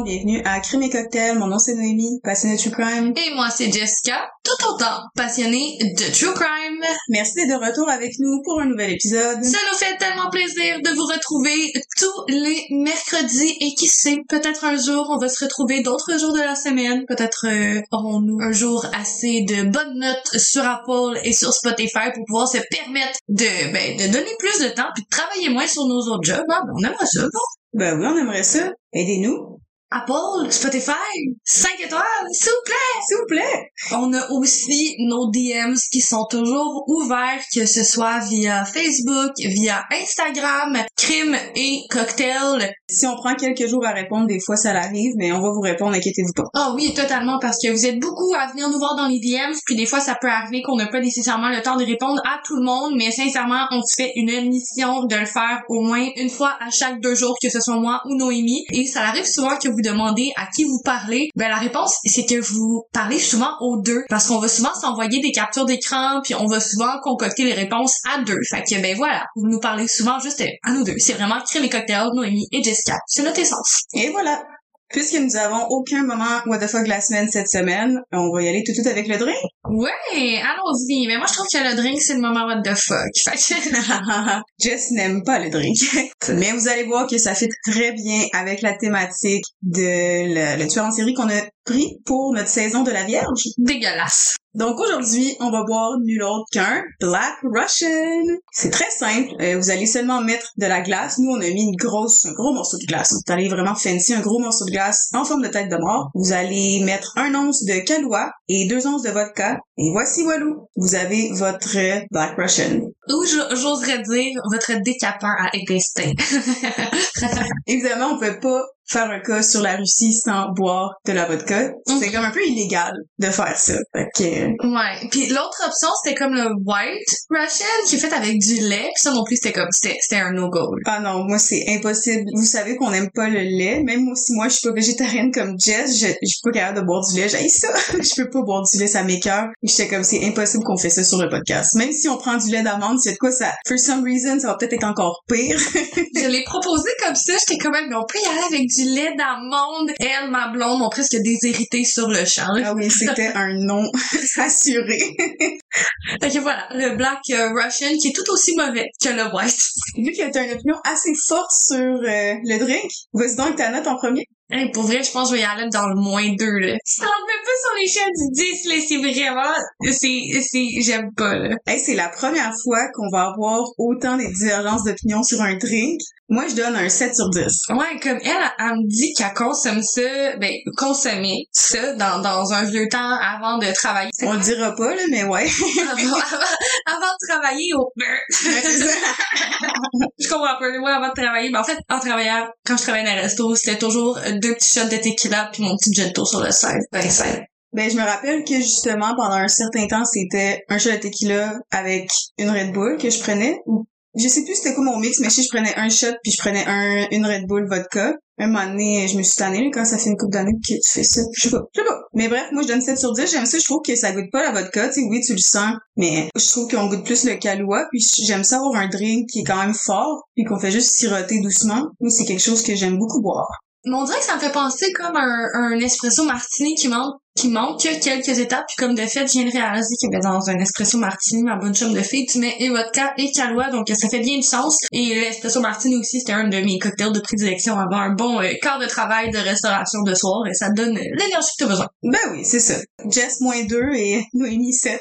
Monde, bienvenue à Crime et Cocktail. Mon nom c'est Noémie, passionnée de True Crime. Et moi c'est Jessica, tout autant passionnée de True Crime. Merci d'être de retour avec nous pour un nouvel épisode. Ça nous fait tellement plaisir de vous retrouver tous les mercredis et qui sait, peut-être un jour on va se retrouver d'autres jours de la semaine. Peut-être euh, aurons-nous un jour assez de bonnes notes sur Apple et sur Spotify pour pouvoir se permettre de, ben, de donner plus de temps puis de travailler moins sur nos autres jobs. Ah, ben, on aimerait ça, non? Ben oui, on aimerait ça. Aidez-nous. Apple, Spotify, 5 étoiles, s'il vous plaît! S'il vous plaît! On a aussi nos DMs qui sont toujours ouverts, que ce soit via Facebook, via Instagram, crime et cocktail. Si on prend quelques jours à répondre, des fois ça l'arrive, mais on va vous répondre, inquiétez-vous pas. Ah oui, totalement, parce que vous êtes beaucoup à venir nous voir dans les DMs, puis des fois ça peut arriver qu'on n'a pas nécessairement le temps de répondre à tout le monde, mais sincèrement, on se fait une mission de le faire au moins une fois à chaque deux jours, que ce soit moi ou Noémie, et ça arrive souvent que vous demandez à qui vous parlez, ben la réponse c'est que vous parlez souvent aux deux parce qu'on va souvent s'envoyer des captures d'écran puis on va souvent concocter les réponses à deux. Fait que ben voilà, vous nous parlez souvent juste à nous deux. C'est vraiment Crème et Cocktail, Noémie et Jessica. C'est notre essence. Et voilà. Puisque nous avons aucun moment what the fuck la semaine cette semaine, on va y aller tout de suite avec le drink. Ouais, allons-y. Mais moi, je trouve que le drink, c'est le moment what the fuck. Jess n'aime pas le drink. Mais vous allez voir que ça fait très bien avec la thématique de le, le tueur en série qu'on a pris pour notre saison de la Vierge. Dégueulasse. Donc aujourd'hui, on va boire nul autre qu'un Black Russian. C'est très simple. Euh, vous allez seulement mettre de la glace. Nous, on a mis une grosse, un gros morceau de glace. Vous allez vraiment fancy un gros morceau de glace en forme de tête de mort. Vous allez mettre un once de Kahlua et deux onces de vodka. Et voici Walou. Vous avez votre Black Russian. Ou j'oserais dire votre décapant à intestin. Évidemment, on peut pas faire un cas sur la Russie sans boire de la vodka. C'est comme un peu illégal de faire ça. Fait que... Ouais. Puis l'autre option, c'était comme le white Russian qui est fait avec du lait. Puis ça non plus, c'était comme c'était un no-go. Ah non, moi c'est impossible. Vous savez qu'on aime pas le lait. Même si moi je suis pas végétarienne comme Jess, je, je suis pas capable de boire du lait. J'ai ça. je peux pas boire du lait, ça m'écœure. J'étais comme c'est impossible qu'on fait ça sur le podcast. Même si on prend du lait d'amande, c'est de quoi ça. For some reason, ça va peut-être être encore pire. je l'ai proposé comme ça. J'étais quand même, mais on peut y aller avec du lait d'amande. Elle, ma blonde, ont presque déshérité sur le champ. Ah oui, c'était un nom assuré. fait que voilà, le Black euh, Russian qui est tout aussi mauvais que le White. Vu que t'as une opinion assez forte sur euh, le drink, vas-y donc ta note en premier. Hey, pour vrai, je pense que je vais y aller dans le moins deux, là. Ça en met pas sur l'échelle du 10, là. C'est vraiment, c'est, c'est, j'aime pas, là. Hey, c'est la première fois qu'on va avoir autant des divergences d'opinion sur un drink. Moi, je donne un 7 sur 10. Ouais, comme elle, elle me dit qu'elle consomme ça, ben, consommer ça dans, dans un vieux temps avant de travailler. On le dira pas, là, mais ouais. avant, avant, de travailler au... je comprends pas. Moi, avant de travailler, ben, en fait, en travaillant, quand je travaillais dans un resto, c'était toujours deux petits shots de tequila puis mon petit gento sur le side. Ben, Ben, je me rappelle que justement, pendant un certain temps, c'était un shot de tequila avec une Red Bull que je prenais. Je sais plus c'était quoi mon mix, mais si je prenais un shot puis je prenais un, une Red Bull vodka. Un moment donné, je me suis tannée quand ça fait une couple d'années que tu fais ça. Je sais pas, je sais pas. Mais bref, moi je donne 7 sur 10. J'aime ça, je trouve que ça goûte pas la vodka. Tu sais, oui, tu le sens, mais je trouve qu'on goûte plus le Kahlua. Puis j'aime ça avoir un drink qui est quand même fort, puis qu'on fait juste siroter doucement. Moi, c'est quelque chose que j'aime beaucoup boire. Mais on dirait que ça me fait penser comme un, un espresso martini qui manque qui manque quelques étapes puis comme de fait je viens de réaliser que ben, dans un espresso martini ma bonne chum de fille tu mets et vodka et calois donc ça fait bien du sens et l'espresso martini aussi c'était un de mes cocktails de prédilection avant un bon euh, quart de travail de restauration de soir et ça donne l'énergie que tu as besoin ben oui c'est ça Jess moins 2 et Noémie 7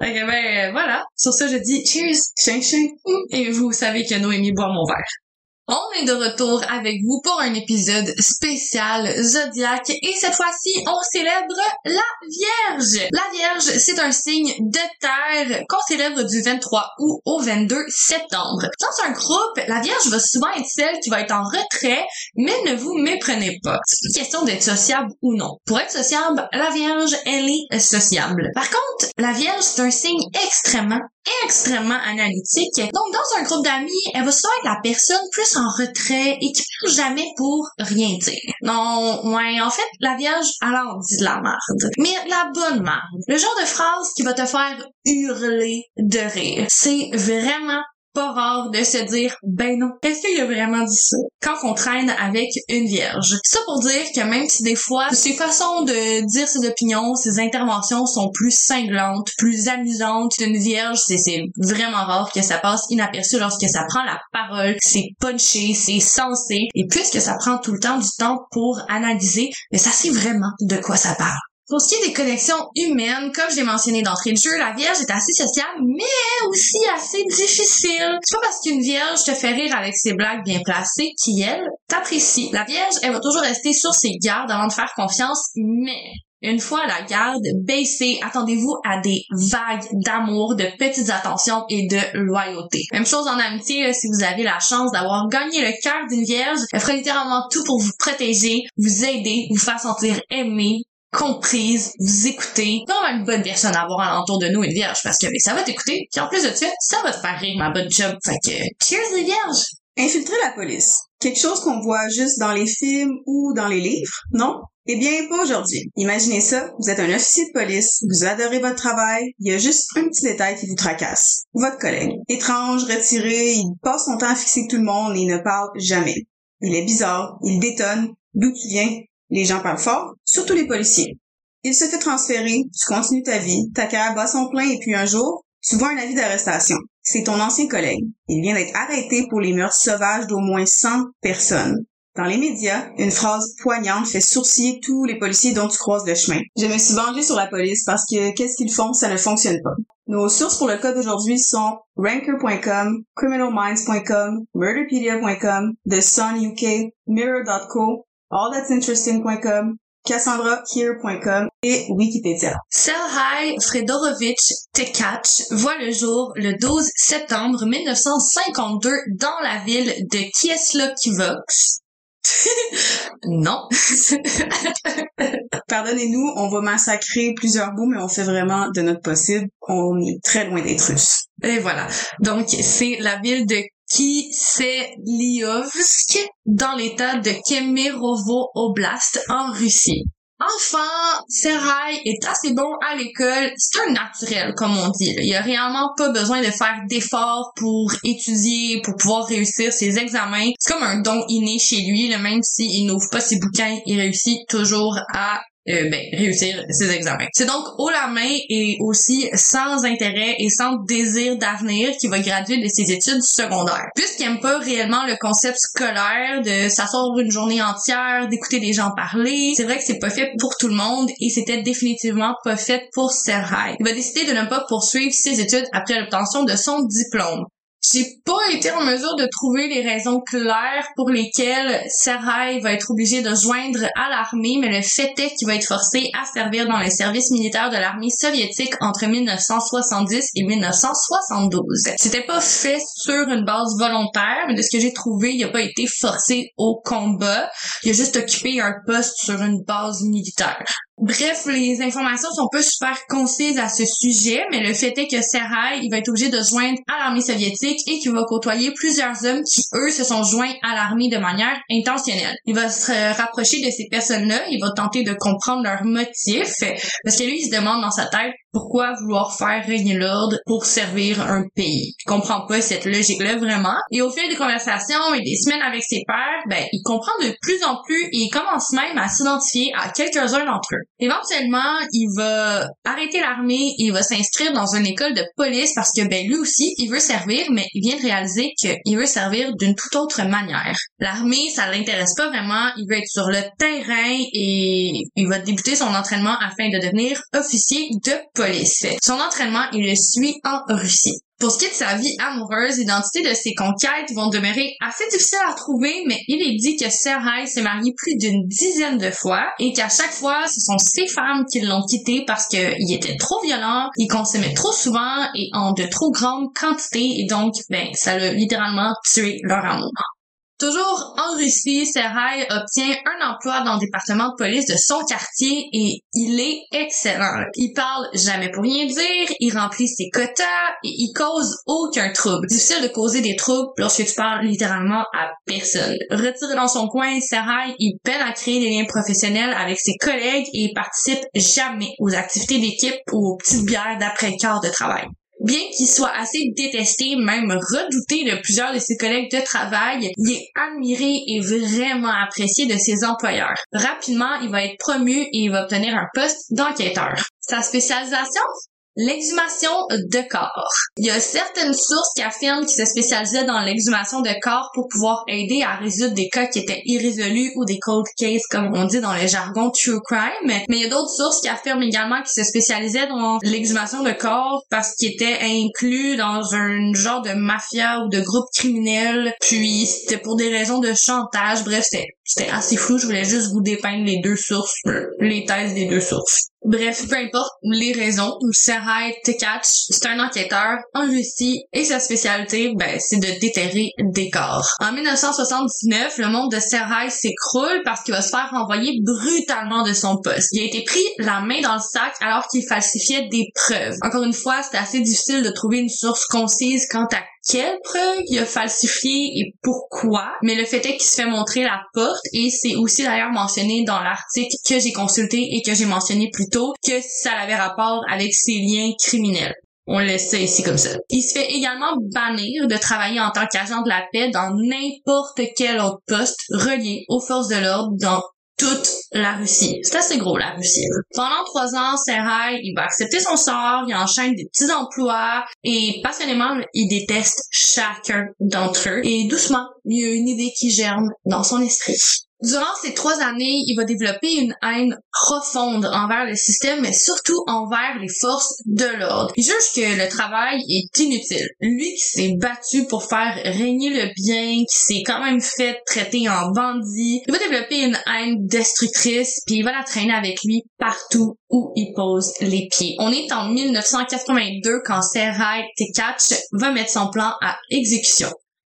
Ok, ben euh, voilà. Sur ça, je dis cheers, chien chien. Et vous savez que Noémie boit mon verre. On est de retour avec vous pour un épisode spécial Zodiac et cette fois-ci, on célèbre la Vierge. La Vierge, c'est un signe de terre qu'on célèbre du 23 août au 22 septembre. Dans un groupe, la Vierge va souvent être celle qui va être en retrait, mais ne vous méprenez pas. C'est une question d'être sociable ou non. Pour être sociable, la Vierge, elle est sociable. Par contre, la Vierge, c'est un signe extrêmement, extrêmement analytique. Donc, dans un groupe d'amis, elle va souvent être la personne plus en retrait et qui parle jamais pour rien dire. Non, ouais, en fait, la Vierge, alors dit de la merde. Mais la bonne merde. Le genre de phrase qui va te faire hurler de rire. C'est vraiment pas rare de se dire, ben non, est-ce qu'il a vraiment dit ça? Quand on traîne avec une vierge? Ça pour dire que même si des fois, ses façons de dire ses opinions, ses interventions sont plus cinglantes, plus amusantes d'une vierge, c'est vraiment rare que ça passe inaperçu lorsque ça prend la parole, c'est punché, c'est sensé, et puisque ça prend tout le temps du temps pour analyser, mais ça sait vraiment de quoi ça parle. Pour ce qui est des connexions humaines, comme je l'ai mentionné d'entrée de jeu, la Vierge est assez sociale, mais aussi assez difficile. C'est pas parce qu'une Vierge te fait rire avec ses blagues bien placées qui, elle, t'apprécie. La Vierge, elle va toujours rester sur ses gardes avant de faire confiance, mais une fois la garde baissée, attendez-vous à des vagues d'amour, de petites attentions et de loyauté. Même chose en amitié, si vous avez la chance d'avoir gagné le cœur d'une vierge, elle fera littéralement tout pour vous protéger, vous aider, vous faire sentir aimé, comprise, vous écouter. Vraiment une bonne personne à avoir alentour de nous, une vierge, parce que mais ça va t'écouter, puis en plus de ça, ça va te faire rire, ma bonne job. Fait que, cheers les vierges! Infiltrer la police. Quelque chose qu'on voit juste dans les films ou dans les livres, non? Eh bien, pas aujourd'hui. Imaginez ça, vous êtes un officier de police, vous adorez votre travail, il y a juste un petit détail qui vous tracasse. Votre collègue. Étrange, retiré, il passe son temps à fixer tout le monde et il ne parle jamais. Il est bizarre, il détonne, d'où tu viens, les gens parlent fort, surtout les policiers. Il se fait transférer, tu continues ta vie, ta carrière bat son plein et puis un jour, tu vois un avis d'arrestation. C'est ton ancien collègue. Il vient d'être arrêté pour les meurtres sauvages d'au moins 100 personnes. Dans les médias, une phrase poignante fait sourciller tous les policiers dont tu croises le chemin. Je me suis vengée sur la police parce que qu'est-ce qu'ils font, ça ne fonctionne pas. Nos sources pour le cas d'aujourd'hui sont ranker.com, criminalminds.com, murderpedia.com, The Sun UK, Mirror.co, allthat'sinteresting.com, CassandraHere.com et Wikipédia. Selhaj Fredorovich Tekach voit le jour le 12 septembre 1952 dans la ville de Kieslokivox. non. Pardonnez-nous, on va massacrer plusieurs bouts, mais on fait vraiment de notre possible. On est très loin d'être russe. Et voilà. Donc, c'est la ville de Kiselyovsk dans l'état de Kemerovo Oblast en Russie. Enfin, Serai est assez bon à l'école. C'est un naturel, comme on dit. Il a réellement pas besoin de faire d'efforts pour étudier, pour pouvoir réussir ses examens. C'est comme un don inné chez lui, même s'il n'ouvre pas ses bouquins, il réussit toujours à euh, ben, réussir ses examens. C'est donc haut la main et aussi sans intérêt et sans désir d'avenir qu'il va graduer de ses études secondaires. Puisqu'il aime pas réellement le concept scolaire de s'asseoir une journée entière, d'écouter les gens parler, c'est vrai que c'est pas fait pour tout le monde et c'était définitivement pas fait pour Serhai. Il va décider de ne pas poursuivre ses études après l'obtention de son diplôme. J'ai pas été en mesure de trouver les raisons claires pour lesquelles Serhai va être obligé de joindre à l'armée, mais le fait est qu'il va être forcé à servir dans le service militaire de l'armée soviétique entre 1970 et 1972. C'était pas fait sur une base volontaire, mais de ce que j'ai trouvé, il a pas été forcé au combat. Il a juste occupé un poste sur une base militaire. Bref, les informations sont pas super concises à ce sujet, mais le fait est que Serhai, il va être obligé de joindre à l'armée soviétique et qu'il va côtoyer plusieurs hommes qui, eux, se sont joints à l'armée de manière intentionnelle. Il va se rapprocher de ces personnes-là, il va tenter de comprendre leurs motifs, parce que lui, il se demande dans sa tête pourquoi vouloir faire régner l'ordre pour servir un pays? Il comprend pas cette logique-là vraiment. Et au fil des conversations et des semaines avec ses pairs, ben, il comprend de plus en plus et il commence même à s'identifier à quelques-uns d'entre eux. Éventuellement, il va arrêter l'armée et il va s'inscrire dans une école de police parce que, ben, lui aussi, il veut servir, mais il vient de réaliser qu'il veut servir d'une toute autre manière. L'armée, ça l'intéresse pas vraiment. Il veut être sur le terrain et il va débuter son entraînement afin de devenir officier de police son entraînement, il le suit en Russie. Pour ce qui est de sa vie amoureuse, l'identité de ses conquêtes vont demeurer assez difficiles à trouver, mais il est dit que Serhai s'est marié plus d'une dizaine de fois et qu'à chaque fois, ce sont ses femmes qui l'ont quitté parce qu'il était trop violent, il consommait trop souvent et en de trop grandes quantités et donc, ben, ça a littéralement tué leur amour. Toujours en Russie, Serhai obtient un emploi dans le département de police de son quartier et il est excellent. Il parle jamais pour rien dire, il remplit ses quotas et il cause aucun trouble. Difficile de causer des troubles lorsque tu parles littéralement à personne. Retiré dans son coin, Serhai, il peine à créer des liens professionnels avec ses collègues et il participe jamais aux activités d'équipe ou aux petites bières d'après-quart de travail. Bien qu'il soit assez détesté, même redouté de plusieurs de ses collègues de travail, il est admiré et vraiment apprécié de ses employeurs. Rapidement, il va être promu et il va obtenir un poste d'enquêteur. Sa spécialisation? L'exhumation de corps. Il y a certaines sources qui affirment qu'il se spécialisait dans l'exhumation de corps pour pouvoir aider à résoudre des cas qui étaient irrésolus ou des cold cases comme on dit dans le jargon true crime. Mais il y a d'autres sources qui affirment également qu'il se spécialisait dans l'exhumation de corps parce qu'il était inclus dans un genre de mafia ou de groupe criminel. Puis c'était pour des raisons de chantage. Bref, c'était assez flou. Je voulais juste vous dépeindre les deux sources, les thèses des deux sources. Bref, peu importe les raisons, Serhai Tekach, c'est un enquêteur en Russie et sa spécialité, ben, c'est de déterrer des corps. En 1979, le monde de Serhai s'écroule parce qu'il va se faire renvoyer brutalement de son poste. Il a été pris la main dans le sac alors qu'il falsifiait des preuves. Encore une fois, c'était assez difficile de trouver une source concise quant à quelle preuve il a falsifié et pourquoi, mais le fait est qu'il se fait montrer la porte et c'est aussi d'ailleurs mentionné dans l'article que j'ai consulté et que j'ai mentionné plus tôt que ça avait rapport avec ses liens criminels. On laisse ça ici comme ça. Il se fait également bannir de travailler en tant qu'agent de la paix dans n'importe quel autre poste relié aux forces de l'ordre dans toute la Russie. C'est assez gros, la Russie. Pendant trois ans, Serhai, il va accepter son sort, il enchaîne des petits emplois et passionnément, il déteste chacun d'entre eux. Et doucement, il y a une idée qui germe dans son esprit. Durant ces trois années, il va développer une haine profonde envers le système, mais surtout envers les forces de l'ordre. Il juge que le travail est inutile. Lui qui s'est battu pour faire régner le bien, qui s'est quand même fait traiter en bandit, il va développer une haine destructrice, puis il va la traîner avec lui partout où il pose les pieds. On est en 1982 quand Serhai Tekach va mettre son plan à exécution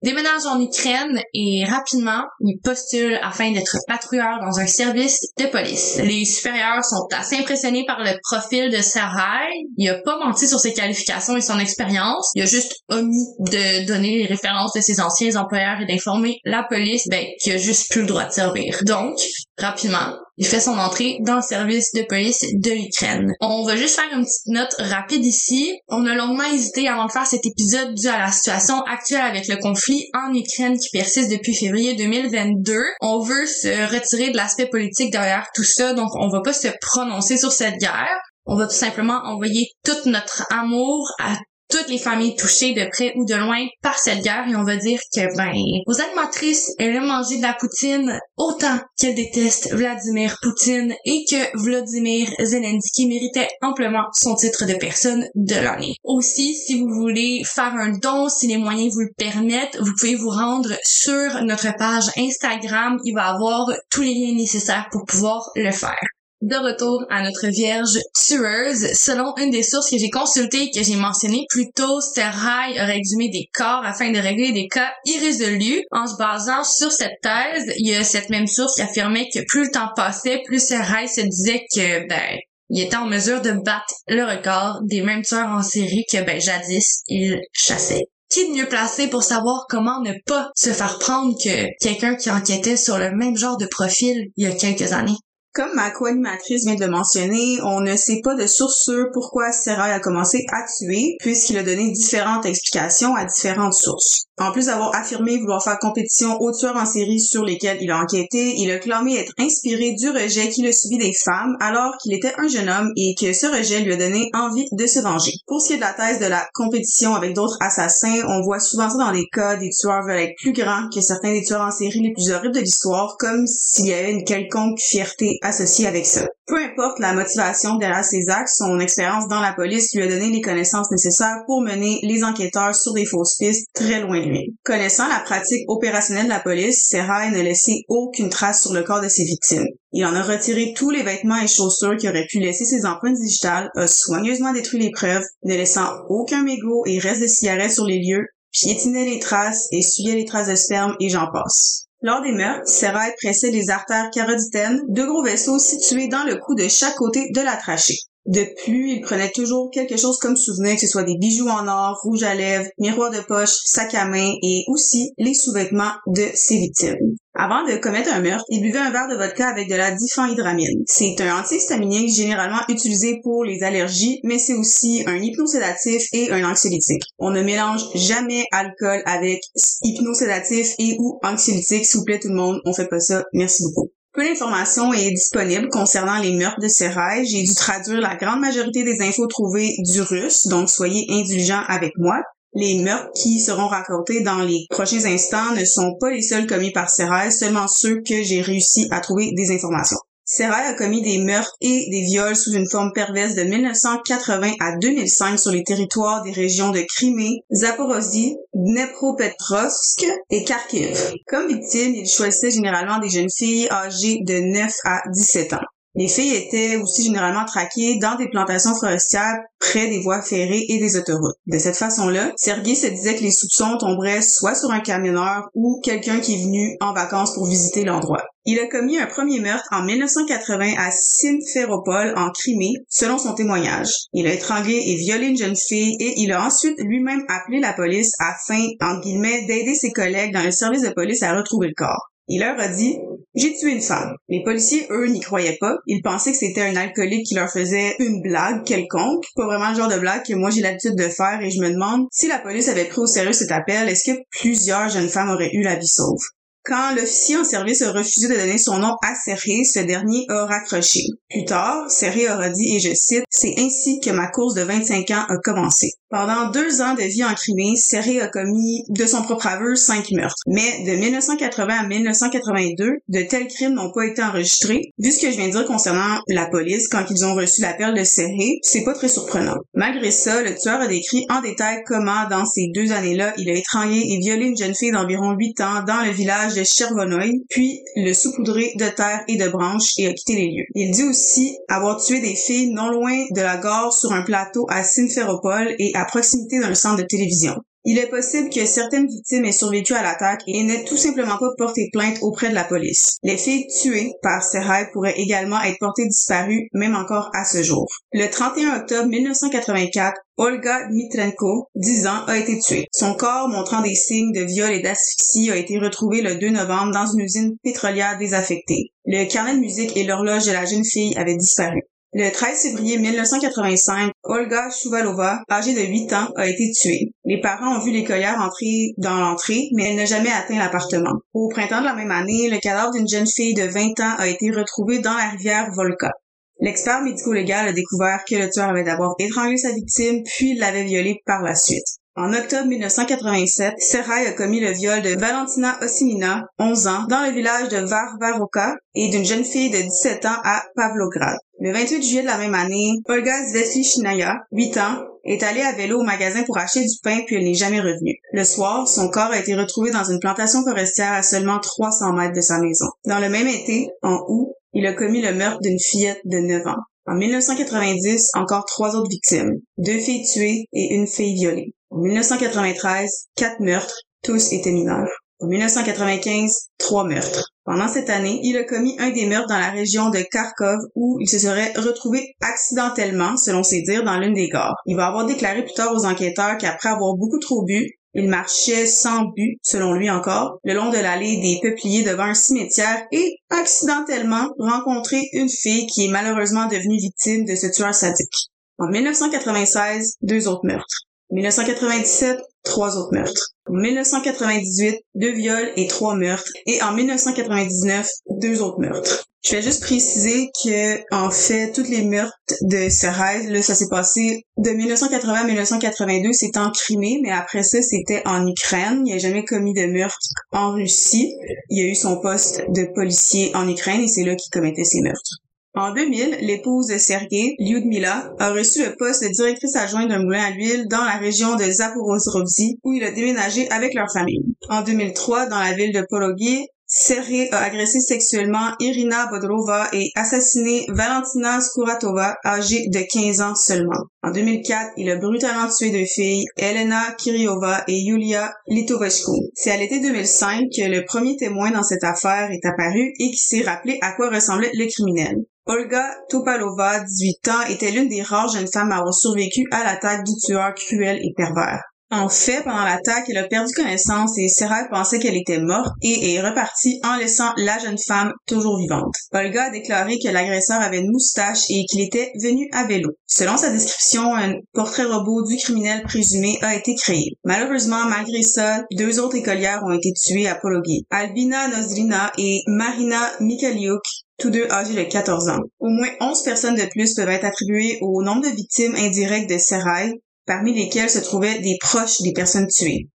déménage en Ukraine et rapidement, il postule afin d'être patrouilleur dans un service de police. Les supérieurs sont assez impressionnés par le profil de Sarai. Il a pas menti sur ses qualifications et son expérience. Il a juste omis de donner les références de ses anciens employeurs et d'informer la police ben, qu'il a juste plus le droit de servir. Donc, rapidement, il fait son entrée dans le service de police de l'Ukraine. On va juste faire une petite note rapide ici. On a longuement hésité avant de faire cet épisode dû à la situation actuelle avec le conflit en Ukraine qui persiste depuis février 2022. On veut se retirer de l'aspect politique derrière tout ça, donc on va pas se prononcer sur cette guerre. On va tout simplement envoyer tout notre amour à toutes les familles touchées de près ou de loin par cette guerre et on va dire que ben vos animatrices elles aiment manger de la poutine autant qu'elles détestent Vladimir Poutine et que Vladimir Zelensky méritait amplement son titre de personne de l'année. Aussi, si vous voulez faire un don, si les moyens vous le permettent, vous pouvez vous rendre sur notre page Instagram. Il va avoir tous les liens nécessaires pour pouvoir le faire de retour à notre vierge tueuse. Selon une des sources que j'ai consultées et que j'ai mentionnées plus tôt, Serhai aurait exhumé des corps afin de régler des cas irrésolus. En se basant sur cette thèse, il y a cette même source qui affirmait que plus le temps passait, plus Serhai se disait que, ben, il était en mesure de battre le record des mêmes tueurs en série que, ben, jadis, il chassait. Qui de mieux placé pour savoir comment ne pas se faire prendre que quelqu'un qui enquêtait sur le même genre de profil il y a quelques années? Comme ma co-animatrice vient de le mentionner, on ne sait pas de source sûre pourquoi Serra a commencé à tuer, puisqu'il a donné différentes explications à différentes sources. En plus d'avoir affirmé vouloir faire compétition aux tueurs en série sur lesquels il a enquêté, il a clamé être inspiré du rejet qu'il a subi des femmes alors qu'il était un jeune homme et que ce rejet lui a donné envie de se venger. Pour ce qui est de la thèse de la compétition avec d'autres assassins, on voit souvent ça dans des cas des tueurs veulent être plus grands que certains des tueurs en série les plus horribles de l'histoire, comme s'il y avait une quelconque fierté associée avec ça. Peu importe la motivation derrière ses actes, son expérience dans la police lui a donné les connaissances nécessaires pour mener les enquêteurs sur des fausses pistes très loin Connaissant la pratique opérationnelle de la police, Serra ne laissé aucune trace sur le corps de ses victimes. Il en a retiré tous les vêtements et chaussures qui auraient pu laisser ses empreintes digitales, a soigneusement détruit les preuves, ne laissant aucun mégot et reste de cigarettes sur les lieux, piétinait les traces, essuyait les traces de sperme et j'en passe. Lors des meurtres, Serrail pressait les artères caroditaines, deux gros vaisseaux situés dans le cou de chaque côté de la trachée. De plus, il prenait toujours quelque chose comme souvenir, que ce soit des bijoux en or, rouge à lèvres, miroir de poche, sac à main et aussi les sous-vêtements de ses victimes. Avant de commettre un meurtre, il buvait un verre de vodka avec de la diphenhydramine. C'est un antihistaminique généralement utilisé pour les allergies, mais c'est aussi un hypnosédatif et un anxiolytique. On ne mélange jamais alcool avec hypnosédatif et ou anxiolytique. S'il vous plaît tout le monde, on fait pas ça. Merci beaucoup. Peu d'informations est disponible concernant les meurtres de Serail. J'ai dû traduire la grande majorité des infos trouvées du russe, donc soyez indulgents avec moi. Les meurtres qui seront racontés dans les prochains instants ne sont pas les seuls commis par Serail, seulement ceux que j'ai réussi à trouver des informations. Serail a commis des meurtres et des viols sous une forme perverse de 1980 à 2005 sur les territoires des régions de Crimée, Zaporozhye, Dnepropetrovsk et Kharkiv. Comme victime, il choisissait généralement des jeunes filles âgées de 9 à 17 ans. Les filles étaient aussi généralement traquées dans des plantations forestières près des voies ferrées et des autoroutes. De cette façon-là, Sergei se disait que les soupçons tomberaient soit sur un camionneur ou quelqu'un qui est venu en vacances pour visiter l'endroit. Il a commis un premier meurtre en 1980 à Simferopol, en Crimée, selon son témoignage. Il a étranglé et violé une jeune fille et il a ensuite lui-même appelé la police afin, en guillemets, d'aider ses collègues dans le service de police à retrouver le corps. Il leur a dit J'ai tué une femme. Les policiers, eux, n'y croyaient pas. Ils pensaient que c'était un alcoolique qui leur faisait une blague quelconque. Pas vraiment le genre de blague que moi j'ai l'habitude de faire et je me demande si la police avait pris au sérieux cet appel, est-ce que plusieurs jeunes femmes auraient eu la vie sauve? Quand l'officier en service a refusé de donner son nom à Serré, ce dernier a raccroché. Plus tard, Serré aura dit, et je cite, C'est ainsi que ma course de 25 ans a commencé. Pendant deux ans de vie en Crimée, Serré a commis, de son propre aveu, cinq meurtres. Mais de 1980 à 1982, de tels crimes n'ont pas été enregistrés. Vu ce que je viens de dire concernant la police quand ils ont reçu l'appel de Serré, c'est pas très surprenant. Malgré ça, le tueur a décrit en détail comment, dans ces deux années-là, il a étranglé et violé une jeune fille d'environ huit ans dans le village de Chervonoy, puis le saupoudré de terre et de branches et a quitté les lieux. Il dit aussi avoir tué des filles non loin de la gare sur un plateau à Simferopol et à proximité d'un centre de télévision. Il est possible que certaines victimes aient survécu à l'attaque et n'aient tout simplement pas porté plainte auprès de la police. Les filles tuées par Serrail pourraient également être portées disparues, même encore à ce jour. Le 31 octobre 1984, Olga Dmitrenko, 10 ans, a été tuée. Son corps, montrant des signes de viol et d'asphyxie, a été retrouvé le 2 novembre dans une usine pétrolière désaffectée. Le carnet de musique et l'horloge de la jeune fille avaient disparu. Le 13 février 1985, Olga Shuvalova, âgée de 8 ans, a été tuée. Les parents ont vu l'écolière entrer dans l'entrée, mais elle n'a jamais atteint l'appartement. Au printemps de la même année, le cadavre d'une jeune fille de 20 ans a été retrouvé dans la rivière Volga. L'expert médico-légal a découvert que le tueur avait d'abord étranglé sa victime, puis l'avait violée par la suite. En octobre 1987, Serrail a commis le viol de Valentina Osimina, 11 ans, dans le village de Varvaroka et d'une jeune fille de 17 ans à Pavlograd. Le 28 juillet de la même année, Olga Svetlichnaya, 8 ans, est allée à vélo au magasin pour acheter du pain puis elle n'est jamais revenue. Le soir, son corps a été retrouvé dans une plantation forestière à seulement 300 mètres de sa maison. Dans le même été, en août, il a commis le meurtre d'une fillette de 9 ans. En 1990, encore trois autres victimes, deux filles tuées et une fille violée. En 1993, quatre meurtres, tous étaient mineurs. En 1995, trois meurtres. Pendant cette année, il a commis un des meurtres dans la région de Kharkov où il se serait retrouvé accidentellement, selon ses dires, dans l'une des gares. Il va avoir déclaré plus tard aux enquêteurs qu'après avoir beaucoup trop bu, il marchait sans but, selon lui encore, le long de l'allée des peupliers devant un cimetière et, accidentellement, rencontré une fille qui est malheureusement devenue victime de ce tueur sadique. En 1996, deux autres meurtres. 1997, trois autres meurtres. En 1998, deux viols et trois meurtres. Et en 1999, deux autres meurtres. Je vais juste préciser que, en fait, tous les meurtres de Serrail, là, ça s'est passé de 1980 à 1982, c'était en Crimée, mais après ça, c'était en Ukraine. Il n'a jamais commis de meurtre en Russie. Il a eu son poste de policier en Ukraine et c'est là qu'il commettait ses meurtres. En 2000, l'épouse de Sergei, Lyudmila, a reçu le poste de directrice adjointe d'un moulin à l'huile dans la région de Zaporozhye, où il a déménagé avec leur famille. En 2003, dans la ville de Pologie, Sergei a agressé sexuellement Irina Bodrova et assassiné Valentina Skuratova, âgée de 15 ans seulement. En 2004, il a brutalement tué deux filles, Elena Kiriova et Yulia Litoveshko. C'est à l'été 2005 que le premier témoin dans cette affaire est apparu et qui s'est rappelé à quoi ressemblait le criminel. Olga Topalova, 18 ans, était l'une des rares jeunes femmes à avoir survécu à l'attaque du tueur cruel et pervers. En fait, pendant l'attaque, elle a perdu connaissance et Sarah pensait qu'elle était morte et est repartie en laissant la jeune femme toujours vivante. Olga a déclaré que l'agresseur avait une moustache et qu'il était venu à vélo. Selon sa description, un portrait robot du criminel présumé a été créé. Malheureusement, malgré ça, deux autres écolières ont été tuées à Pologi. Albina Nozrina et Marina Mikhaliuk tous deux âgés de 14 ans. Au moins 11 personnes de plus peuvent être attribuées au nombre de victimes indirectes de Serai, parmi lesquelles se trouvaient des proches des personnes tuées.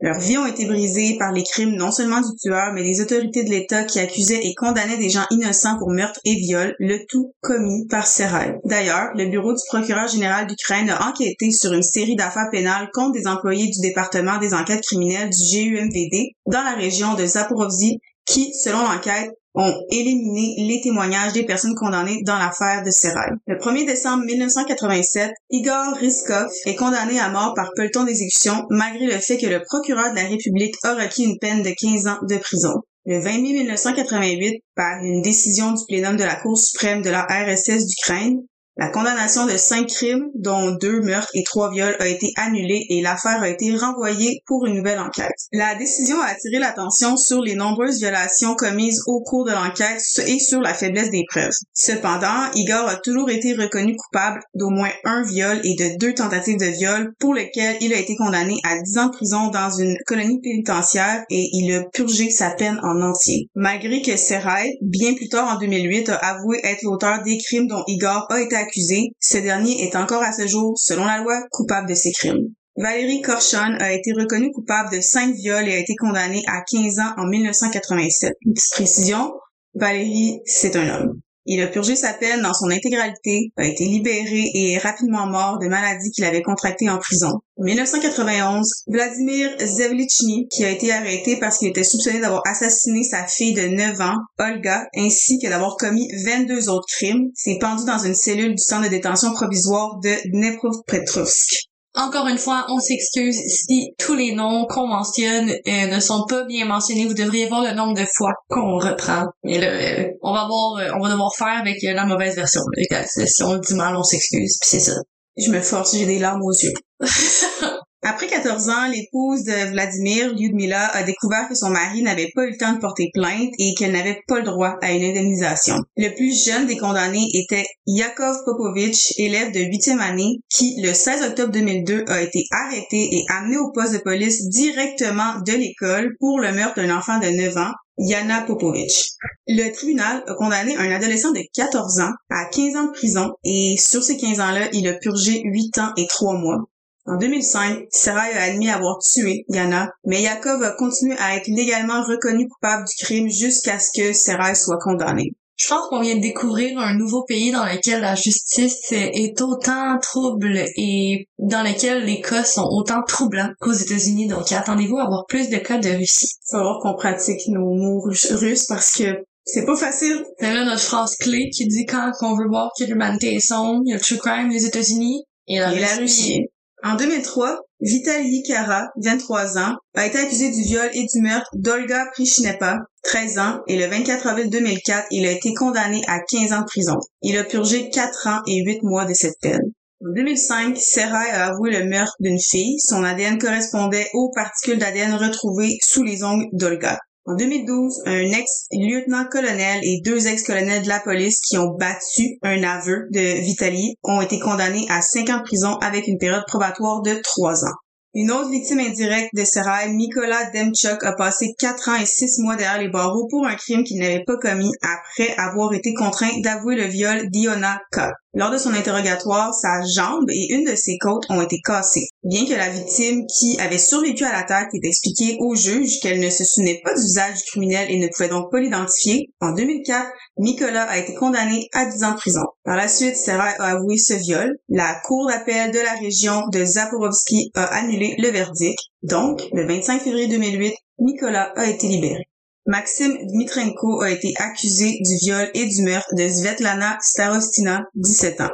Leurs vies ont été brisées par les crimes non seulement du tueur, mais des autorités de l'État qui accusaient et condamnaient des gens innocents pour meurtre et viol, le tout commis par Serai. D'ailleurs, le bureau du procureur général d'Ukraine a enquêté sur une série d'affaires pénales contre des employés du département des enquêtes criminelles du GUMVD dans la région de Zaporozhye qui, selon l'enquête, ont éliminé les témoignages des personnes condamnées dans l'affaire de Serai. Le 1er décembre 1987, Igor Riskov est condamné à mort par peloton d'exécution malgré le fait que le procureur de la République a requis une peine de 15 ans de prison. Le 20 mai 1988, par une décision du plénum de la Cour suprême de la RSS d'Ukraine, la condamnation de cinq crimes, dont deux meurtres et trois viols, a été annulée et l'affaire a été renvoyée pour une nouvelle enquête. La décision a attiré l'attention sur les nombreuses violations commises au cours de l'enquête et sur la faiblesse des preuves. Cependant, Igor a toujours été reconnu coupable d'au moins un viol et de deux tentatives de viol pour lesquelles il a été condamné à 10 ans de prison dans une colonie pénitentiaire et il a purgé sa peine en entier. Malgré que Serai, bien plus tard en 2008, a avoué être l'auteur des crimes dont Igor a été ce dernier est encore à ce jour, selon la loi, coupable de ces crimes. Valérie Korchon a été reconnue coupable de cinq viols et a été condamnée à 15 ans en 1987. Une petite précision, Valérie, c'est un homme. Il a purgé sa peine dans son intégralité, a été libéré et est rapidement mort de maladies qu'il avait contractées en prison. En 1991, Vladimir Zevlichny, qui a été arrêté parce qu'il était soupçonné d'avoir assassiné sa fille de 9 ans, Olga, ainsi que d'avoir commis 22 autres crimes, s'est pendu dans une cellule du centre de détention provisoire de Dnepropetrovsk. Encore une fois, on s'excuse si tous les noms qu'on mentionne euh, ne sont pas bien mentionnés. Vous devriez voir le nombre de fois qu'on reprend. Mais là, euh, on va voir, euh, on va devoir faire avec la mauvaise version. Si on le dit mal, on s'excuse. Puis c'est ça. Je me force, j'ai des larmes aux yeux. Après 14 ans, l'épouse de Vladimir, Lyudmila, a découvert que son mari n'avait pas eu le temps de porter plainte et qu'elle n'avait pas le droit à une indemnisation. Le plus jeune des condamnés était Yakov Popovich, élève de 8e année, qui, le 16 octobre 2002, a été arrêté et amené au poste de police directement de l'école pour le meurtre d'un enfant de 9 ans, Yana Popovich. Le tribunal a condamné un adolescent de 14 ans à 15 ans de prison et sur ces 15 ans-là, il a purgé 8 ans et 3 mois. En 2005, Sarah a admis avoir tué Yana, mais Yakov a continué à être légalement reconnu coupable du crime jusqu'à ce que Sarah soit condamnée. Je pense qu'on vient de découvrir un nouveau pays dans lequel la justice est autant trouble et dans lequel les cas sont autant troublants qu'aux États-Unis. Donc, attendez-vous à avoir plus de cas de Russie. Il va falloir qu'on pratique nos mots russes parce que c'est pas facile. C'est là notre phrase clé qui dit quand on veut voir que l'humanité est sombre, il y a le true crime, les États-Unis et la Russie. En 2003, Vitaly Kara, 23 ans, a été accusé du viol et du meurtre d'Olga Prishinepa, 13 ans, et le 24 avril 2004, il a été condamné à 15 ans de prison. Il a purgé 4 ans et 8 mois de cette peine. En 2005, Serai a avoué le meurtre d'une fille. Son ADN correspondait aux particules d'ADN retrouvées sous les ongles d'Olga. En 2012, un ex-lieutenant-colonel et deux ex-colonels de la police qui ont battu un aveu de Vitali ont été condamnés à cinq ans de prison avec une période probatoire de trois ans. Une autre victime indirecte de ce Nicolas Demchuk, a passé quatre ans et six mois derrière les barreaux pour un crime qu'il n'avait pas commis après avoir été contraint d'avouer le viol d'Iona K. Lors de son interrogatoire, sa jambe et une de ses côtes ont été cassées. Bien que la victime qui avait survécu à l'attaque ait expliqué au juge qu'elle ne se souvenait pas du visage du criminel et ne pouvait donc pas l'identifier, en 2004, Nicolas a été condamné à 10 ans de prison. Par la suite, Sarah a avoué ce viol. La cour d'appel de la région de Zaporovski a annulé le verdict. Donc, le 25 février 2008, Nicolas a été libéré. Maxime Dmitrenko a été accusé du viol et du meurtre de Svetlana Starostina, 17 ans.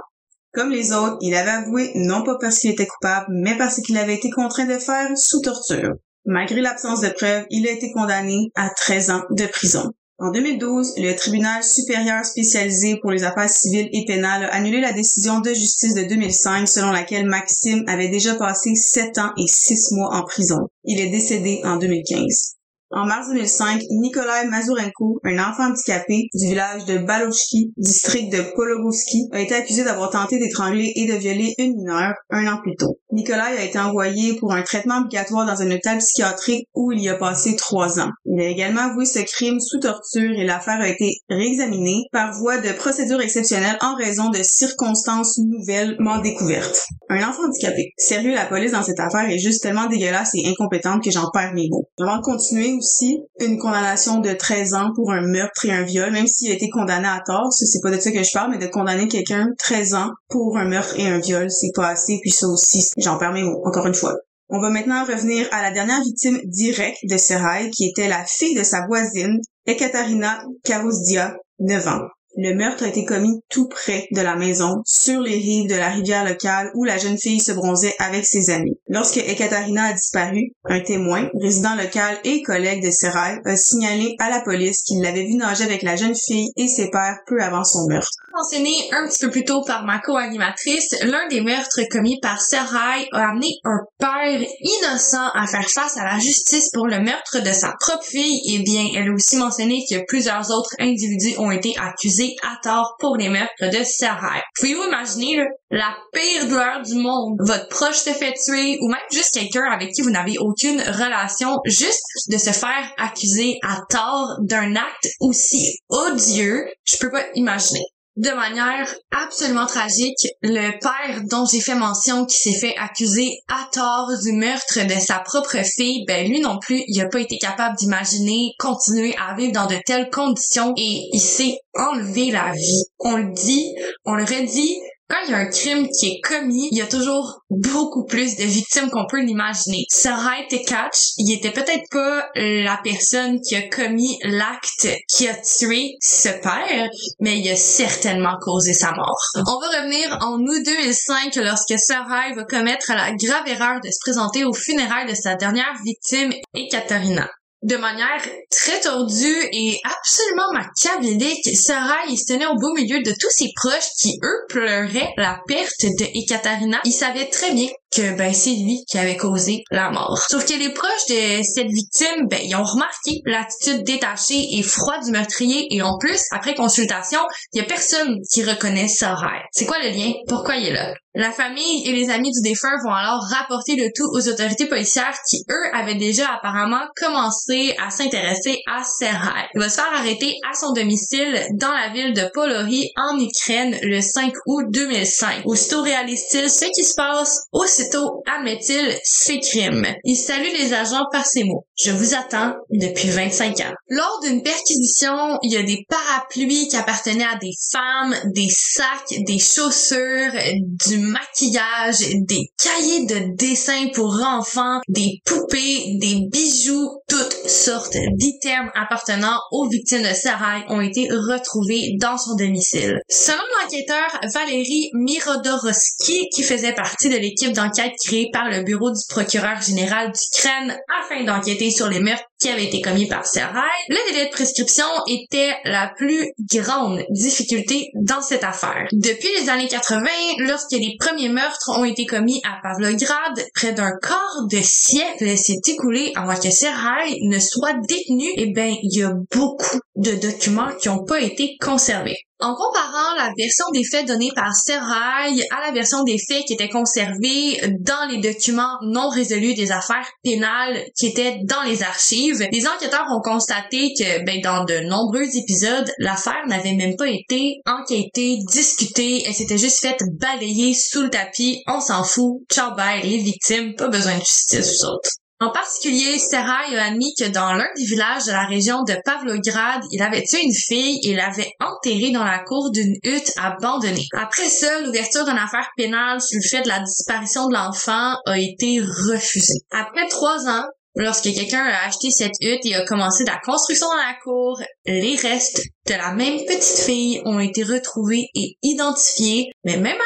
Comme les autres, il avait avoué non pas parce qu'il était coupable, mais parce qu'il avait été contraint de faire sous torture. Malgré l'absence de preuves, il a été condamné à 13 ans de prison. En 2012, le tribunal supérieur spécialisé pour les affaires civiles et pénales a annulé la décision de justice de 2005 selon laquelle Maxime avait déjà passé 7 ans et 6 mois en prison. Il est décédé en 2015. En mars 2005, Nikolai Mazurenko, un enfant handicapé du village de Balochki, district de Pologovski, a été accusé d'avoir tenté d'étrangler et de violer une mineure un an plus tôt. Nikolai a été envoyé pour un traitement obligatoire dans un hôpital psychiatrique où il y a passé trois ans. Il a également avoué ce crime sous torture et l'affaire a été réexaminée par voie de procédure exceptionnelle en raison de circonstances nouvellement découvertes. Un enfant handicapé. Sérieux, la police dans cette affaire est juste tellement dégueulasse et incompétente que j'en perds mes mots. Avant de continuer, aussi une condamnation de 13 ans pour un meurtre et un viol, même s'il a été condamné à tort, c'est pas de ça que je parle, mais de condamner quelqu'un 13 ans pour un meurtre et un viol, c'est pas assez, puis ça aussi, j'en perds mes mots, encore une fois. On va maintenant revenir à la dernière victime directe de Serai, qui était la fille de sa voisine, Ekaterina Karouzdia, 9 ans. Le meurtre a été commis tout près de la maison, sur les rives de la rivière locale où la jeune fille se bronzait avec ses amis. Lorsque Ekaterina a disparu, un témoin, résident local et collègue de Serai, a signalé à la police qu'il l'avait vu nager avec la jeune fille et ses pères peu avant son meurtre. Mentionné un petit peu plus tôt par ma co-animatrice, l'un des meurtres commis par Serai a amené un père innocent à faire face à la justice pour le meurtre de sa propre fille. Et eh bien, elle a aussi mentionné que plusieurs autres individus ont été accusés à tort pour les meurtres de Sarah. Pouvez-vous imaginer la pire douleur du monde? Votre proche se fait tuer ou même juste quelqu'un avec qui vous n'avez aucune relation, juste de se faire accuser à tort d'un acte aussi odieux, je peux pas imaginer de manière absolument tragique, le père dont j'ai fait mention qui s'est fait accuser à tort du meurtre de sa propre fille, ben lui non plus, il a pas été capable d'imaginer continuer à vivre dans de telles conditions et il s'est enlevé la vie. On le dit, on le redit, quand il y a un crime qui est commis, il y a toujours beaucoup plus de victimes qu'on peut l'imaginer. Sarah Catch, il était peut-être pas la personne qui a commis l'acte qui a tué ce père, mais il a certainement causé sa mort. On va revenir en août 2005 lorsque Sarah va commettre la grave erreur de se présenter aux funérailles de sa dernière victime, Ekaterina de manière très tordue et absolument machiavélique, Sarah il se tenait au beau milieu de tous ses proches qui, eux, pleuraient la perte de Ekaterina. Il savait très bien que ben c'est lui qui avait causé la mort. Sauf que les proches de cette victime, ben ils ont remarqué l'attitude détachée et froide du meurtrier et en plus, après consultation, il y a personne qui reconnaît Sarah. C'est quoi le lien? Pourquoi il est là? La famille et les amis du défunt vont alors rapporter le tout aux autorités policières qui, eux, avaient déjà apparemment commencé à s'intéresser à Serhai. Il va se faire arrêter à son domicile dans la ville de Polori en Ukraine le 5 août 2005. Aussitôt réalise-t-il ce qui se passe, aussitôt admet-il ses crimes. Il salue les agents par ces mots. Je vous attends depuis 25 ans. Lors d'une perquisition, il y a des parapluies qui appartenaient à des femmes, des sacs, des chaussures, du maquillage, des cahiers de dessin pour enfants, des poupées, des bijoux, toutes sortes d'items appartenant aux victimes de Sarai ont été retrouvés dans son domicile. Selon l'enquêteur Valérie Mirodorowski, qui faisait partie de l'équipe d'enquête créée par le bureau du procureur général d'Ukraine afin d'enquêter sur les meurtres qui avaient été commis par Sarai, le délai de prescription était la plus grande difficulté dans cette affaire. Depuis les années 80, lorsque les premiers meurtres ont été commis à Pavlograd, près d'un quart de siècle s'est écoulé avant que Serhai ne soit détenu, eh ben, il y a beaucoup de documents qui n'ont pas été conservés. En comparant la version des faits donnée par Serrail à la version des faits qui étaient conservés dans les documents non résolus des affaires pénales qui étaient dans les archives, les enquêteurs ont constaté que ben, dans de nombreux épisodes, l'affaire n'avait même pas été enquêtée, discutée, elle s'était juste faite balayer sous le tapis, on s'en fout, ciao bye. Les victimes, pas besoin de justice vous autres. En particulier, Sarah a admis que dans l'un des villages de la région de Pavlograd, il avait tué une fille et l'avait enterrée dans la cour d'une hutte abandonnée. Après ça, l'ouverture d'une affaire pénale sur le fait de la disparition de l'enfant a été refusée. Après trois ans, Lorsque quelqu'un a acheté cette hutte et a commencé la construction dans la cour, les restes de la même petite fille ont été retrouvés et identifiés. Mais même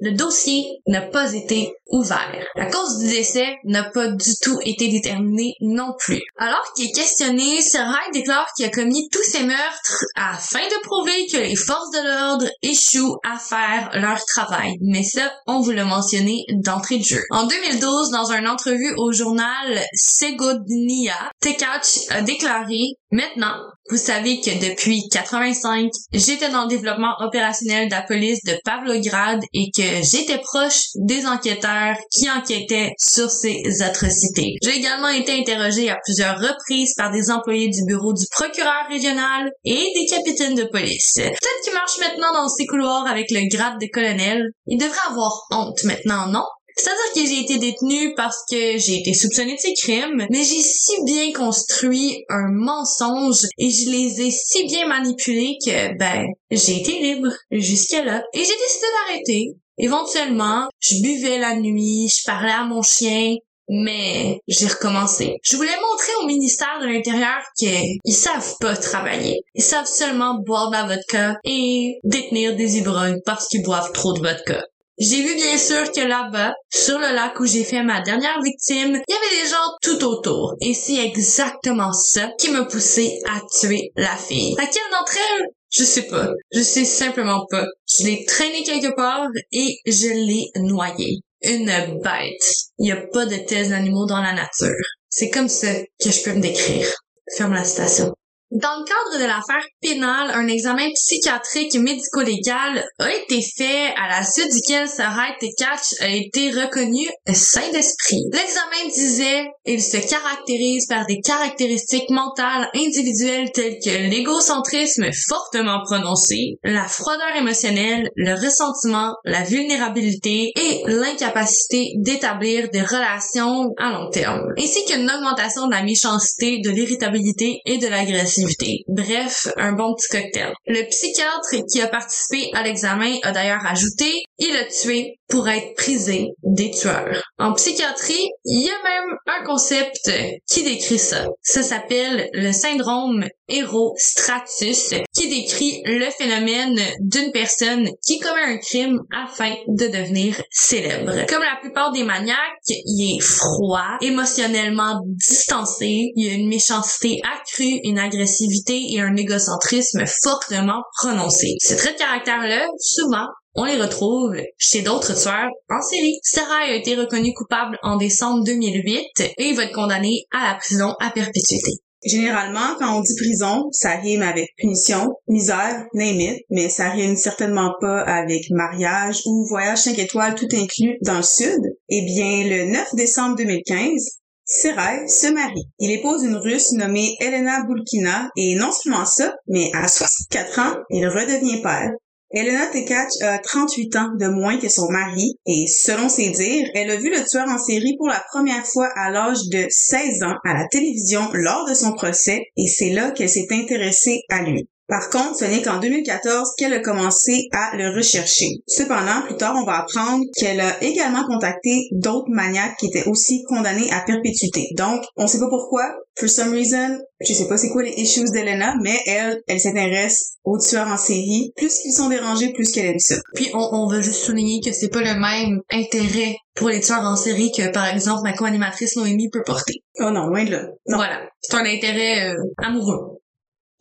Le dossier n'a pas été ouvert. La cause du décès n'a pas du tout été déterminée non plus. Alors qu'il est questionné, Serraille déclare qu'il a commis tous ces meurtres afin de prouver que les forces de l'ordre échouent à faire leur travail. Mais ça, on vous l'a mentionné d'entrée de jeu. En 2012, dans une entrevue au journal Segodnia, Tekach a déclaré Maintenant, vous savez que depuis 85, j'étais dans le développement opérationnel de la police de Pavlograd et que j'étais proche des enquêteurs qui enquêtaient sur ces atrocités. J'ai également été interrogé à plusieurs reprises par des employés du bureau du procureur régional et des capitaines de police. Peut-être qu'ils marchent maintenant dans ces couloirs avec le grade de colonel. Ils devraient avoir honte maintenant, non? C'est-à-dire que j'ai été détenue parce que j'ai été soupçonnée de ces crimes, mais j'ai si bien construit un mensonge et je les ai si bien manipulés que, ben, j'ai été libre jusqu'à là. Et j'ai décidé d'arrêter. Éventuellement, je buvais la nuit, je parlais à mon chien, mais j'ai recommencé. Je voulais montrer au ministère de l'Intérieur qu'ils savent pas travailler. Ils savent seulement boire de la vodka et détenir des ivrognes parce qu'ils boivent trop de vodka. J'ai vu bien sûr que là-bas, sur le lac où j'ai fait ma dernière victime, il y avait des gens tout autour. Et c'est exactement ça qui m'a poussé à tuer la fille. Laquelle d'entre elles? Je sais pas. Je sais simplement pas. Je l'ai traînée quelque part et je l'ai noyée. Une bête. Il y a pas de tels animaux dans la nature. C'est comme ça que je peux me décrire. Ferme la citation. Dans le cadre de l'affaire pénale, un examen psychiatrique médico-légal a été fait à la suite duquel Sarah Tekach a été reconnu sain d'esprit. L'examen disait il se caractérise par des caractéristiques mentales individuelles telles que l'égocentrisme fortement prononcé, la froideur émotionnelle, le ressentiment, la vulnérabilité et l'incapacité d'établir des relations à long terme, ainsi qu'une augmentation de la méchanceté, de l'irritabilité et de Bref, un bon petit cocktail. Le psychiatre qui a participé à l'examen a d'ailleurs ajouté, il a tué pour être prisé des tueurs. En psychiatrie, il y a même un concept qui décrit ça. Ça s'appelle le syndrome hérostratus, qui décrit le phénomène d'une personne qui commet un crime afin de devenir célèbre. Comme la plupart des maniaques, il est froid, émotionnellement distancé, il y a une méchanceté accrue, une agressivité et un égocentrisme fortement prononcé. Ces traits de caractère-là, souvent, on les retrouve chez d'autres tueurs en série. Sarah a été reconnu coupable en décembre 2008 et il va être condamné à la prison à perpétuité. Généralement, quand on dit prison, ça rime avec punition, misère, name mais ça rime certainement pas avec mariage ou voyage 5 étoiles tout inclus dans le sud. Eh bien, le 9 décembre 2015, Serai se marie. Il épouse une Russe nommée Elena Bulkina et non seulement ça, mais à 64 ans, il redevient père. Elena Tekach a 38 ans de moins que son mari et selon ses dires, elle a vu le tueur en série pour la première fois à l'âge de 16 ans à la télévision lors de son procès et c'est là qu'elle s'est intéressée à lui. Par contre, ce n'est qu'en 2014 qu'elle a commencé à le rechercher. Cependant, plus tard, on va apprendre qu'elle a également contacté d'autres maniaques qui étaient aussi condamnés à perpétuité. Donc, on sait pas pourquoi. For some reason, je sais pas c'est quoi les issues d'Elena, mais elle, elle s'intéresse aux tueurs en série. Plus qu'ils sont dérangés, plus qu'elle aime ça. Puis on, on veut juste souligner que c'est pas le même intérêt pour les tueurs en série que, par exemple, ma co-animatrice Noémie peut porter. Oh non, loin de là. Non. Voilà. C'est un intérêt euh, amoureux.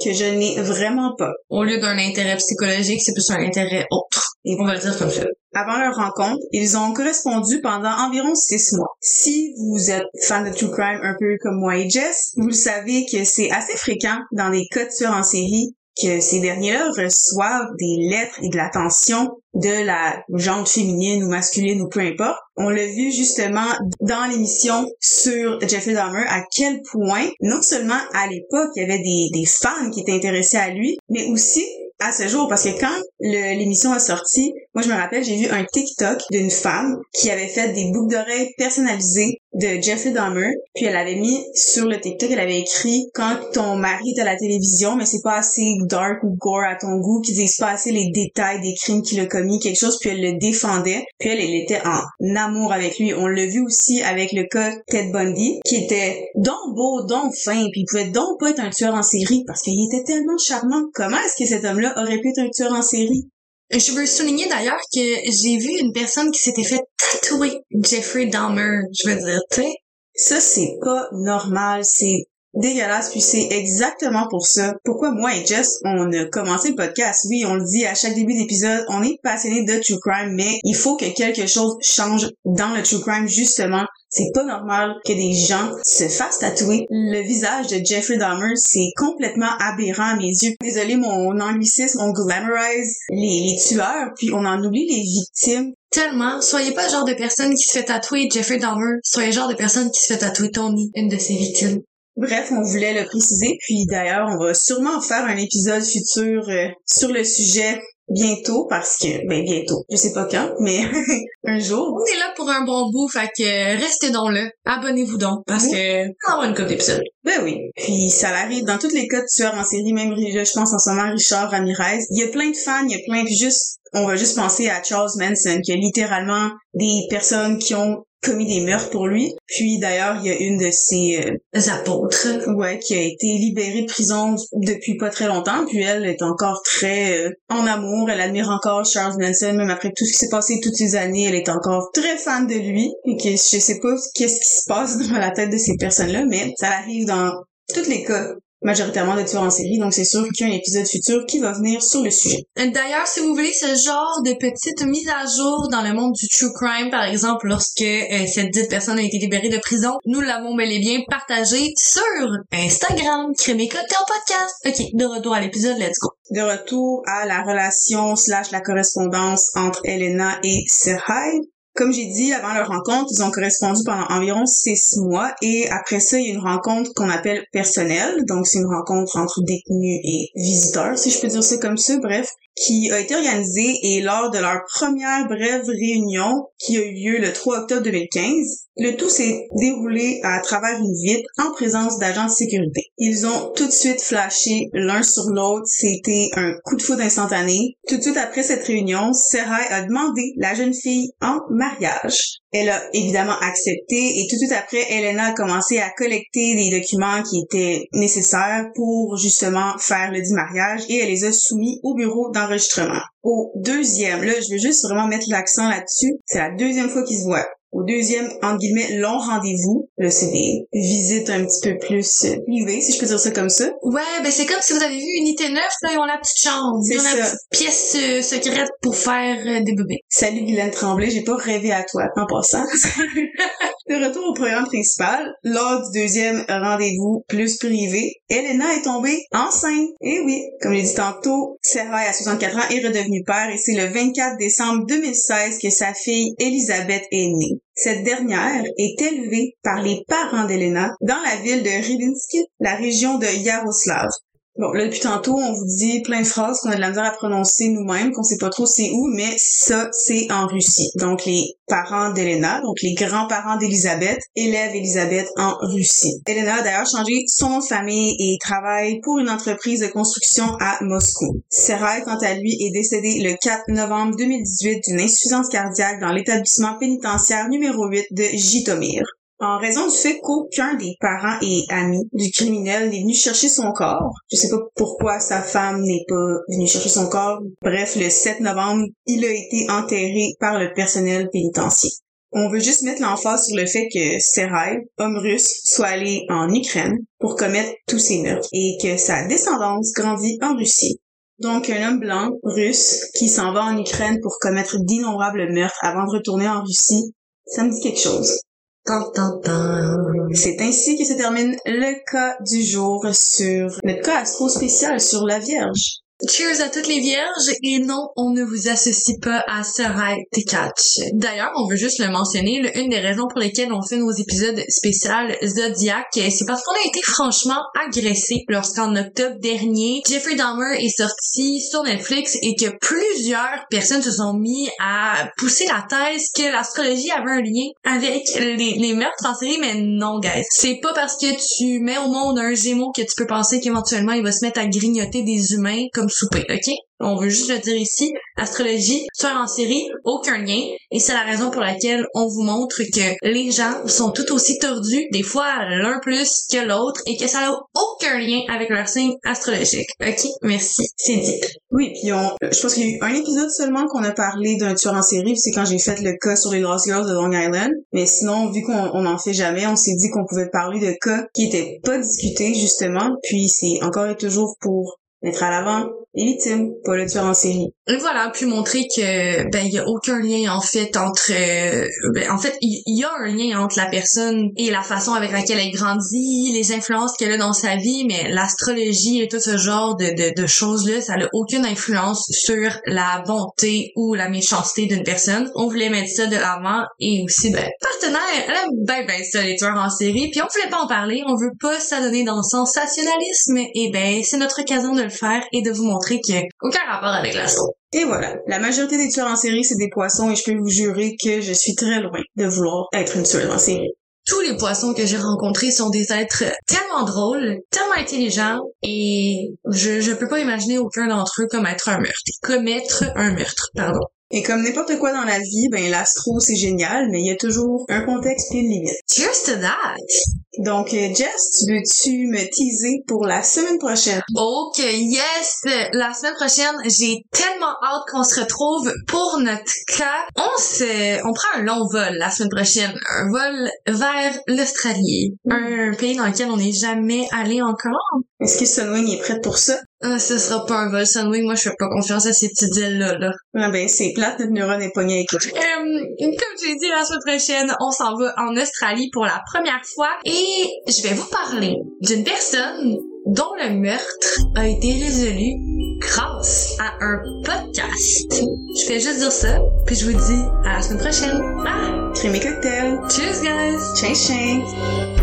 Que je n'ai vraiment pas. Au lieu d'un intérêt psychologique, c'est plus un intérêt autre. Et On va le dire comme ça. Avant leur rencontre, ils ont correspondu pendant environ six mois. Si vous êtes fan de True Crime un peu comme moi et Jess, vous le savez que c'est assez fréquent dans les cas de tueurs en série que ces derniers-là reçoivent des lettres et de l'attention de la genre féminine ou masculine ou peu importe. On l'a vu justement dans l'émission sur Jeffrey Dahmer à quel point, non seulement à l'époque, il y avait des, des fans qui étaient intéressés à lui, mais aussi à ce jour, parce que quand l'émission a sorti, moi je me rappelle, j'ai vu un TikTok d'une femme qui avait fait des boucles d'oreilles personnalisées de Jeffrey Dahmer, puis elle avait mis sur le TikTok, elle avait écrit quand ton mari est à la télévision, mais c'est pas assez dark ou gore à ton goût, qu'ils disent pas assez les détails des crimes qu'il a commis, quelque chose, puis elle le défendait, puis elle, elle était en amour avec lui. On l'a vu aussi avec le cas Ted Bundy, qui était donc beau, donc fin, puis il pouvait donc pas être un tueur en série, parce qu'il était tellement charmant. Comment est-ce que cet homme-là aurait pu être un tueur en série? Je veux souligner d'ailleurs que j'ai vu une personne qui s'était fait tatouer Jeffrey Dahmer, je veux dire, tu sais. Ça, c'est pas normal. C'est dégueulasse, puis c'est exactement pour ça. Pourquoi moi et Jess, on a commencé le podcast? Oui, on le dit à chaque début d'épisode, on est passionné de true crime, mais il faut que quelque chose change dans le true crime, justement. C'est pas normal que des gens se fassent tatouer. Le visage de Jeffrey Dahmer, c'est complètement aberrant à mes yeux. Désolé mon anglicisme, on glamorise les, tueurs, puis on en oublie les victimes. Tellement. Soyez pas le genre de personne qui se fait tatouer Jeffrey Dahmer. Soyez le genre de personne qui se fait tatouer Tony, une de ses victimes. Bref, on voulait le préciser, puis d'ailleurs, on va sûrement faire un épisode futur euh, sur le sujet bientôt parce que ben bientôt, je sais pas quand, mais un jour. On est là pour un bon bout, fait que restez donc là, abonnez-vous donc parce que on va avoir une couple d'épisodes. Ben oui. Puis ça arrive dans tous les cas de tueurs en série, même je pense en ce moment Richard Ramirez. Il y a plein de fans, il y a plein puis juste on va juste penser à Charles Manson, qui a littéralement des personnes qui ont commis des meurtres pour lui. Puis d'ailleurs, il y a une de ses euh, apôtres, ouais, qui a été libérée de prison depuis pas très longtemps. Puis elle est encore très euh, en amour. Elle admire encore Charles Manson, même après tout ce qui s'est passé toutes ces années. Elle est encore très fan de lui. Et que je sais pas qu'est-ce qui se passe dans la tête de ces personnes-là, mais ça arrive dans tous les cas majoritairement de tueurs en série, donc c'est sûr qu'il y a un épisode futur qui va venir sur le sujet. D'ailleurs, si vous voulez ce genre de petite mise à jour dans le monde du true crime, par exemple, lorsque euh, cette dite personne a été libérée de prison, nous l'avons bel et bien partagé sur Instagram, en podcast. Ok, de retour à l'épisode, let's go. De retour à la relation slash la correspondance entre Elena et Serhai. Comme j'ai dit, avant leur rencontre, ils ont correspondu pendant environ six mois et après ça, il y a une rencontre qu'on appelle personnelle. Donc, c'est une rencontre entre détenus et visiteurs, si je peux dire ça comme ça. Bref, qui a été organisée et lors de leur première brève réunion qui a eu lieu le 3 octobre 2015, le tout s'est déroulé à travers une vitre en présence d'agents de sécurité. Ils ont tout de suite flashé l'un sur l'autre, c'était un coup de foudre instantané. Tout de suite après cette réunion, Serai a demandé la jeune fille en mariage. Elle a évidemment accepté et tout de suite après, Elena a commencé à collecter des documents qui étaient nécessaires pour justement faire le dit mariage et elle les a soumis au bureau d'enregistrement. Au deuxième, là, je veux juste vraiment mettre l'accent là-dessus, c'est la deuxième fois qu'ils se voient au deuxième, entre guillemets, long rendez-vous. Là, c'est des visites un petit peu plus euh, privées, si je peux dire ça comme ça. Ouais, ben c'est comme si vous avez vu Unité 9, là, ils ont la petite chambre. Ils ont la petite pièce euh, secrète pour faire euh, des bébés. Salut Guylaine Tremblay, j'ai pas rêvé à toi en passant. De retour au programme principal, lors du deuxième rendez-vous plus privé, Elena est tombée enceinte. Et oui, comme j'ai dit tantôt, Sarah, à 64 ans, est redevenue père et c'est le 24 décembre 2016 que sa fille Elisabeth est née. Cette dernière est élevée par les parents d'Elena dans la ville de Rybinsk, la région de Yaroslav. Bon, là, depuis tantôt, on vous dit plein de phrases qu'on a de la misère à prononcer nous-mêmes, qu'on sait pas trop c'est où, mais ça, c'est en Russie. Donc, les parents d'Elena, donc les grands-parents d'Elisabeth, élèvent Elisabeth en Russie. Elena a d'ailleurs changé son famille et travaille pour une entreprise de construction à Moscou. Sarah, quant à lui, est décédé le 4 novembre 2018 d'une insuffisance cardiaque dans l'établissement pénitentiaire numéro 8 de Jitomir en raison du fait qu'aucun des parents et amis du criminel n'est venu chercher son corps. Je sais pas pourquoi sa femme n'est pas venue chercher son corps. Bref, le 7 novembre, il a été enterré par le personnel pénitentiaire. On veut juste mettre l'emphase sur le fait que Serai, homme russe, soit allé en Ukraine pour commettre tous ces meurtres et que sa descendance grandit en Russie. Donc un homme blanc, russe, qui s'en va en Ukraine pour commettre d'innombrables meurtres avant de retourner en Russie, ça me dit quelque chose. C'est ainsi que se termine le cas du jour sur notre cas astro spécial sur la Vierge. Cheers à toutes les vierges et non, on ne vous associe pas à Sarai Tekach. D'ailleurs, on veut juste le mentionner, une des raisons pour lesquelles on fait nos épisodes spéciaux Zodiac, c'est parce qu'on a été franchement agressé lorsqu'en octobre dernier, Jeffrey Dahmer est sorti sur Netflix et que plusieurs personnes se sont mis à pousser la thèse que l'astrologie avait un lien avec les, meurtres en série, mais non, guys. C'est pas parce que tu mets au monde un gémeau que tu peux penser qu'éventuellement il va se mettre à grignoter des humains souper, ok? On veut juste le dire ici, astrologie, tueur en série, aucun lien, et c'est la raison pour laquelle on vous montre que les gens sont tout aussi tordus, des fois l'un plus que l'autre, et que ça n'a aucun lien avec leur signe astrologique. Ok? Merci, c'est dit. Oui, puis on, je pense qu'il y a eu un épisode seulement qu'on a parlé d'un tueur en série, c'est quand j'ai fait le cas sur les Lost Girls de Long Island. Mais sinon, vu qu'on on en fait jamais, on s'est dit qu'on pouvait parler de cas qui étaient pas discutés, justement, puis c'est encore et toujours pour mettre à l'avant les victimes, pas le tueur en série. Et voilà, puis montrer que ben il y a aucun lien en fait entre euh, ben, en fait il y, a un lien entre la personne et la façon avec laquelle elle grandit, les influences qu'elle a dans sa vie, mais l'astrologie et tout ce genre de, de, de choses là, ça n'a aucune influence sur la bonté ou la méchanceté d'une personne. On voulait mettre ça de l'avant et aussi ben partenaire, elle aime ben ben ça les tueurs en série, puis on voulait pas en parler, on veut pas s'adonner dans le sensationnalisme et ben c'est notre occasion de le faire et de vous montrer a aucun rapport avec l'astro. Et voilà. La majorité des tueurs en série, c'est des poissons et je peux vous jurer que je suis très loin de vouloir être une tueuse en série. Tous les poissons que j'ai rencontrés sont des êtres tellement drôles, tellement intelligents, et je, je peux pas imaginer aucun d'entre eux comme être un meurtre. Commettre un meurtre, pardon. Et comme n'importe quoi dans la vie, ben l'astro c'est génial, mais il y a toujours un contexte et une limite. Cheers to that! Donc euh, Jess, veux-tu me teaser pour la semaine prochaine? Ok, yes! La semaine prochaine, j'ai tellement hâte qu'on se retrouve pour notre cas. On se, on prend un long vol la semaine prochaine, un vol vers l'Australie, un pays dans lequel on n'est jamais allé encore. Est-ce que Sunwing est prête pour ça? Ah, ce sera pas un vol Sunwing, moi je fais pas confiance à ces petites îles-là. Là. Ah ben c'est plate, notre neurone est pognée avec Euh, comme j'ai dit la semaine prochaine, on s'en va en Australie pour la première fois et je vais vous parler d'une personne dont le meurtre a été résolu grâce à un podcast. Je fais juste dire ça, puis je vous dis à la semaine prochaine. Ah! Crémé cocktail. Cheers guys! Ching ching.